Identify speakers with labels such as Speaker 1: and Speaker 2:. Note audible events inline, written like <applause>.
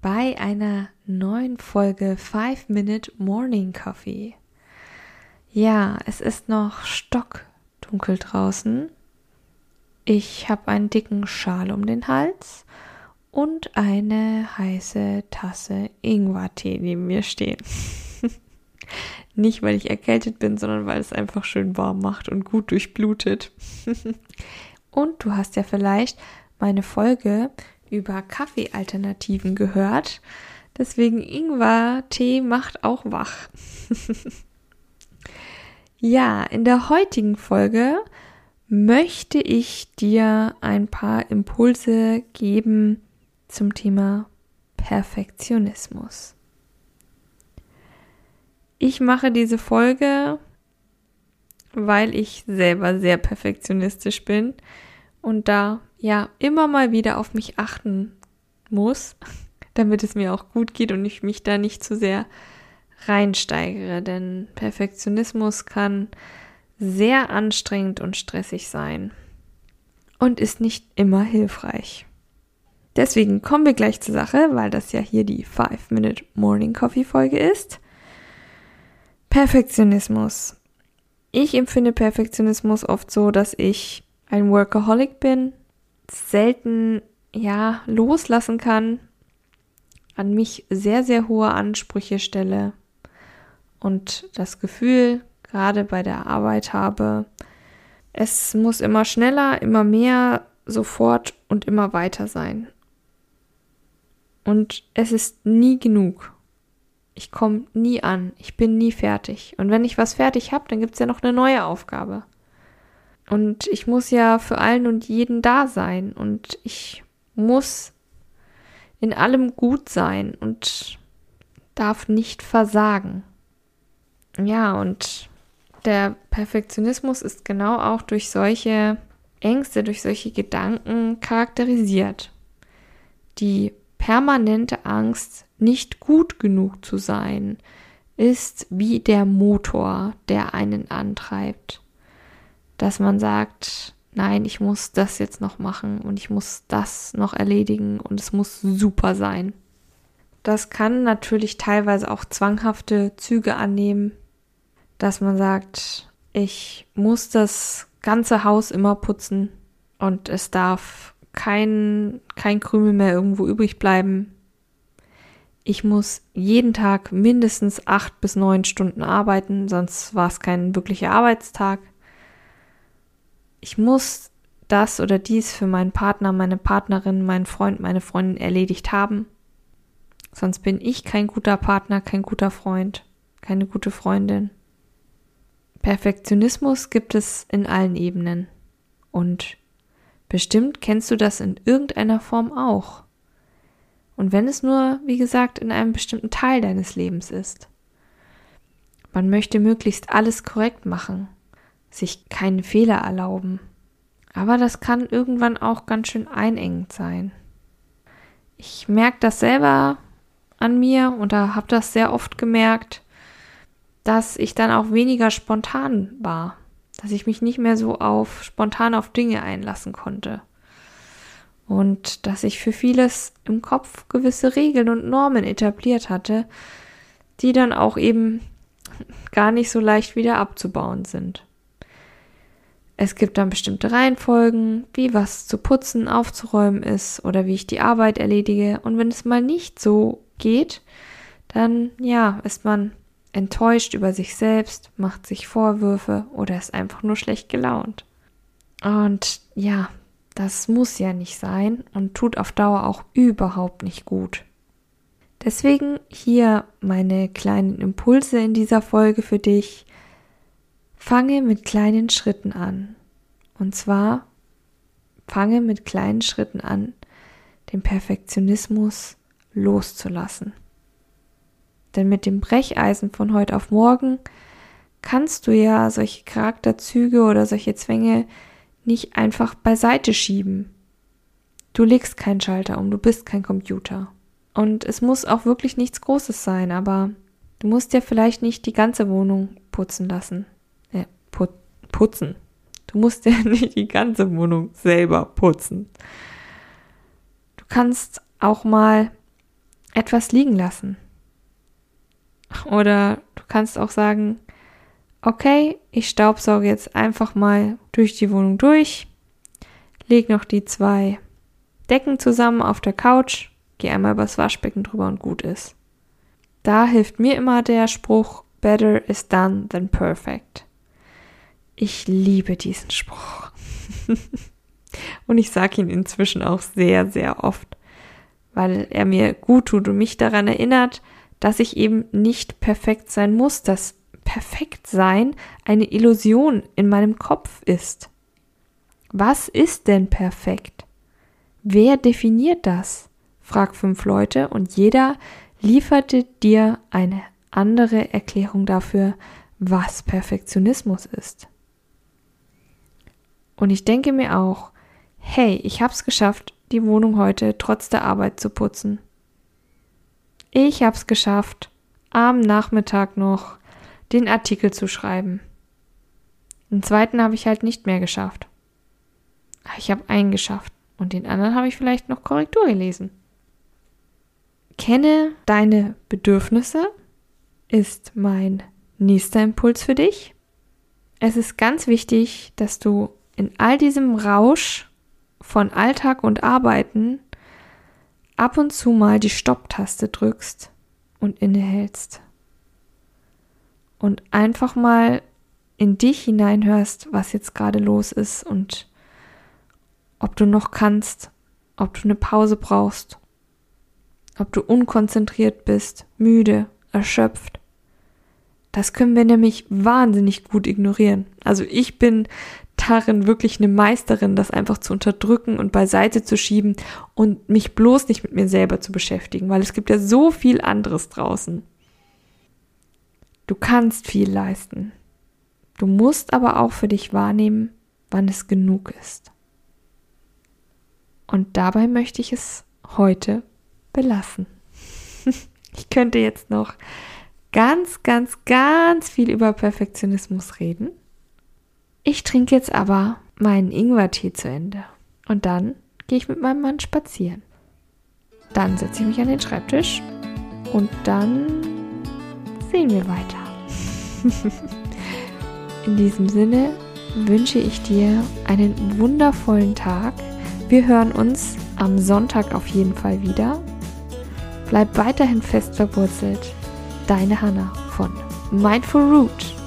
Speaker 1: bei einer neuen Folge 5 Minute Morning Coffee. Ja, es ist noch stockdunkel draußen. Ich habe einen dicken Schal um den Hals und eine heiße Tasse Ingwertee neben mir stehen. <laughs> Nicht, weil ich erkältet bin, sondern weil es einfach schön warm macht und gut durchblutet. <laughs> und du hast ja vielleicht meine Folge über Kaffeealternativen gehört. Deswegen Ingwer-Tee macht auch wach. <laughs> ja, in der heutigen Folge möchte ich dir ein paar Impulse geben zum Thema Perfektionismus. Ich mache diese Folge, weil ich selber sehr perfektionistisch bin und da ja immer mal wieder auf mich achten muss, <laughs> damit es mir auch gut geht und ich mich da nicht zu sehr reinsteigere, denn Perfektionismus kann sehr anstrengend und stressig sein und ist nicht immer hilfreich. Deswegen kommen wir gleich zur Sache, weil das ja hier die 5-Minute Morning Coffee Folge ist. Perfektionismus. Ich empfinde Perfektionismus oft so, dass ich ein Workaholic bin, selten ja loslassen kann, an mich sehr, sehr hohe Ansprüche stelle und das Gefühl gerade bei der Arbeit habe, es muss immer schneller, immer mehr, sofort und immer weiter sein. Und es ist nie genug. Ich komme nie an, ich bin nie fertig. Und wenn ich was fertig habe, dann gibt es ja noch eine neue Aufgabe. Und ich muss ja für allen und jeden da sein. Und ich muss in allem gut sein und darf nicht versagen. Ja, und der Perfektionismus ist genau auch durch solche Ängste, durch solche Gedanken charakterisiert. Die permanente Angst, nicht gut genug zu sein, ist wie der Motor, der einen antreibt dass man sagt, nein, ich muss das jetzt noch machen und ich muss das noch erledigen und es muss super sein. Das kann natürlich teilweise auch zwanghafte Züge annehmen, dass man sagt, ich muss das ganze Haus immer putzen und es darf kein, kein Krümel mehr irgendwo übrig bleiben. Ich muss jeden Tag mindestens acht bis neun Stunden arbeiten, sonst war es kein wirklicher Arbeitstag ich muss das oder dies für meinen Partner, meine Partnerin, meinen Freund, meine Freundin erledigt haben. Sonst bin ich kein guter Partner, kein guter Freund, keine gute Freundin. Perfektionismus gibt es in allen Ebenen. Und bestimmt kennst du das in irgendeiner Form auch. Und wenn es nur, wie gesagt, in einem bestimmten Teil deines Lebens ist. Man möchte möglichst alles korrekt machen sich keine Fehler erlauben. Aber das kann irgendwann auch ganz schön einengend sein. Ich merke das selber an mir und da habe das sehr oft gemerkt, dass ich dann auch weniger spontan war, dass ich mich nicht mehr so auf spontan auf Dinge einlassen konnte und dass ich für vieles im Kopf gewisse Regeln und Normen etabliert hatte, die dann auch eben gar nicht so leicht wieder abzubauen sind. Es gibt dann bestimmte Reihenfolgen, wie was zu putzen, aufzuräumen ist oder wie ich die Arbeit erledige. Und wenn es mal nicht so geht, dann ja, ist man enttäuscht über sich selbst, macht sich Vorwürfe oder ist einfach nur schlecht gelaunt. Und ja, das muss ja nicht sein und tut auf Dauer auch überhaupt nicht gut. Deswegen hier meine kleinen Impulse in dieser Folge für dich, Fange mit kleinen Schritten an. Und zwar fange mit kleinen Schritten an, den Perfektionismus loszulassen. Denn mit dem Brecheisen von heute auf morgen kannst du ja solche Charakterzüge oder solche Zwänge nicht einfach beiseite schieben. Du legst keinen Schalter um, du bist kein Computer. Und es muss auch wirklich nichts Großes sein, aber du musst dir vielleicht nicht die ganze Wohnung putzen lassen. Put putzen. Du musst dir <laughs> nicht die ganze Wohnung selber putzen. Du kannst auch mal etwas liegen lassen. Oder du kannst auch sagen, okay, ich staubsauge jetzt einfach mal durch die Wohnung durch, leg noch die zwei Decken zusammen auf der Couch, geh einmal übers Waschbecken drüber und gut ist. Da hilft mir immer der Spruch, better is done than perfect. Ich liebe diesen Spruch. <laughs> und ich sage ihn inzwischen auch sehr, sehr oft, weil er mir gut tut und mich daran erinnert, dass ich eben nicht perfekt sein muss, dass perfekt sein eine Illusion in meinem Kopf ist. Was ist denn perfekt? Wer definiert das? Frag fünf Leute und jeder lieferte dir eine andere Erklärung dafür, was Perfektionismus ist. Und ich denke mir auch, hey, ich hab's geschafft, die Wohnung heute trotz der Arbeit zu putzen. Ich hab's geschafft, am Nachmittag noch den Artikel zu schreiben. Den zweiten habe ich halt nicht mehr geschafft. Ich habe einen geschafft und den anderen habe ich vielleicht noch Korrektur gelesen. Kenne deine Bedürfnisse ist mein nächster Impuls für dich. Es ist ganz wichtig, dass du in all diesem Rausch von Alltag und Arbeiten ab und zu mal die Stopptaste drückst und innehältst und einfach mal in dich hineinhörst, was jetzt gerade los ist und ob du noch kannst, ob du eine Pause brauchst, ob du unkonzentriert bist, müde, erschöpft. Das können wir nämlich wahnsinnig gut ignorieren. Also ich bin darin wirklich eine Meisterin, das einfach zu unterdrücken und beiseite zu schieben und mich bloß nicht mit mir selber zu beschäftigen, weil es gibt ja so viel anderes draußen. Du kannst viel leisten. Du musst aber auch für dich wahrnehmen, wann es genug ist. Und dabei möchte ich es heute belassen. <laughs> ich könnte jetzt noch ganz, ganz, ganz viel über Perfektionismus reden. Ich trinke jetzt aber meinen Ingwertee zu Ende. Und dann gehe ich mit meinem Mann spazieren. Dann setze ich mich an den Schreibtisch und dann sehen wir weiter. <laughs> In diesem Sinne wünsche ich dir einen wundervollen Tag. Wir hören uns am Sonntag auf jeden Fall wieder. Bleib weiterhin fest verwurzelt. Deine Hanna von Mindful Root.